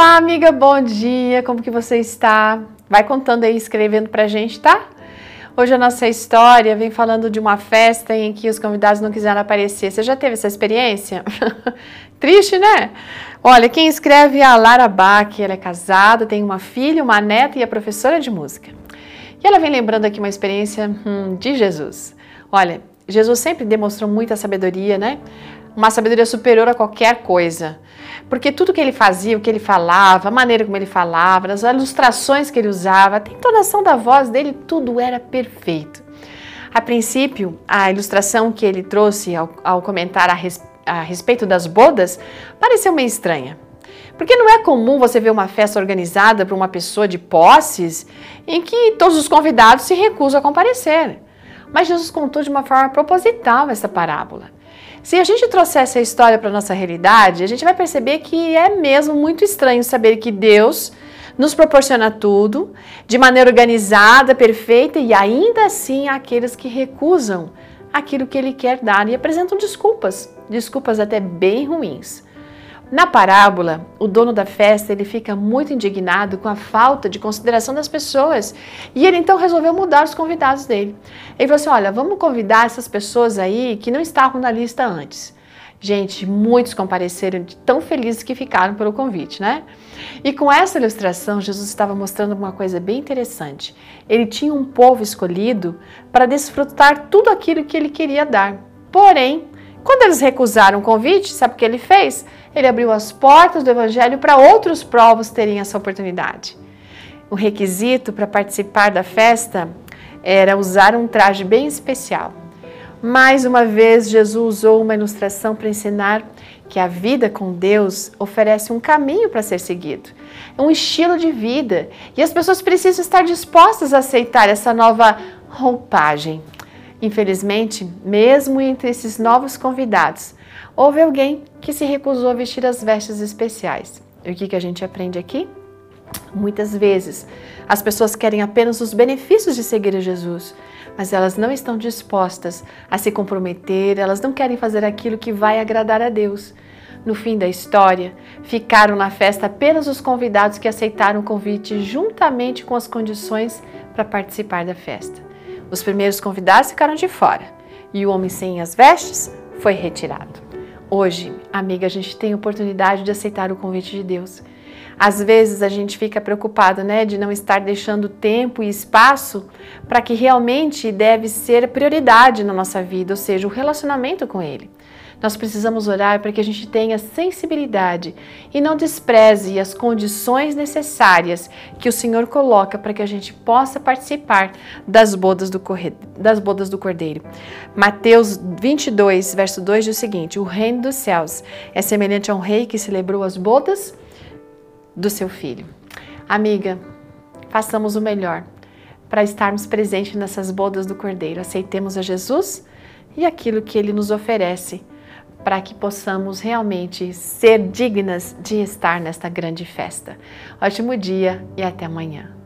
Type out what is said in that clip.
Olá, amiga, bom dia. Como que você está? Vai contando aí, escrevendo pra gente, tá? Hoje a nossa história vem falando de uma festa em que os convidados não quiseram aparecer. Você já teve essa experiência? Triste, né? Olha, quem escreve é a Lara Bach, ela é casada, tem uma filha, uma neta e é professora de música. E ela vem lembrando aqui uma experiência hum, de Jesus. Olha, Jesus sempre demonstrou muita sabedoria, né? Uma sabedoria superior a qualquer coisa. Porque tudo que ele fazia, o que ele falava, a maneira como ele falava, as ilustrações que ele usava, a entonação da voz dele, tudo era perfeito. A princípio, a ilustração que ele trouxe ao, ao comentar a, res, a respeito das bodas pareceu meio estranha. Porque não é comum você ver uma festa organizada para uma pessoa de posses em que todos os convidados se recusam a comparecer. Mas Jesus contou de uma forma proposital essa parábola. Se a gente trouxer essa história para nossa realidade, a gente vai perceber que é mesmo muito estranho saber que Deus nos proporciona tudo de maneira organizada, perfeita e ainda assim há aqueles que recusam aquilo que Ele quer dar e apresentam desculpas, desculpas até bem ruins. Na parábola, o dono da festa ele fica muito indignado com a falta de consideração das pessoas e ele então resolveu mudar os convidados dele. Ele falou assim: Olha, vamos convidar essas pessoas aí que não estavam na lista antes. Gente, muitos compareceram de tão felizes que ficaram pelo convite, né? E com essa ilustração, Jesus estava mostrando uma coisa bem interessante. Ele tinha um povo escolhido para desfrutar tudo aquilo que ele queria dar. Porém, quando eles recusaram o convite, sabe o que ele fez? Ele abriu as portas do evangelho para outros povos terem essa oportunidade. O requisito para participar da festa era usar um traje bem especial. Mais uma vez, Jesus usou uma ilustração para ensinar que a vida com Deus oferece um caminho para ser seguido, um estilo de vida, e as pessoas precisam estar dispostas a aceitar essa nova roupagem. Infelizmente, mesmo entre esses novos convidados, houve alguém que se recusou a vestir as vestes especiais. E o que, que a gente aprende aqui? Muitas vezes as pessoas querem apenas os benefícios de seguir a Jesus, mas elas não estão dispostas a se comprometer, elas não querem fazer aquilo que vai agradar a Deus. No fim da história, ficaram na festa apenas os convidados que aceitaram o convite juntamente com as condições para participar da festa. Os primeiros convidados ficaram de fora e o homem sem as vestes foi retirado. Hoje, amiga, a gente tem a oportunidade de aceitar o convite de Deus. Às vezes a gente fica preocupado, né, de não estar deixando tempo e espaço para que realmente deve ser prioridade na nossa vida, ou seja, o relacionamento com Ele. Nós precisamos orar para que a gente tenha sensibilidade e não despreze as condições necessárias que o Senhor coloca para que a gente possa participar das bodas do, das bodas do Cordeiro. Mateus 22, verso 2 diz o seguinte: O reino dos céus é semelhante a um rei que celebrou as bodas do seu filho. Amiga, façamos o melhor para estarmos presentes nessas bodas do Cordeiro. Aceitemos a Jesus e aquilo que ele nos oferece para que possamos realmente ser dignas de estar nesta grande festa. Ótimo dia e até amanhã.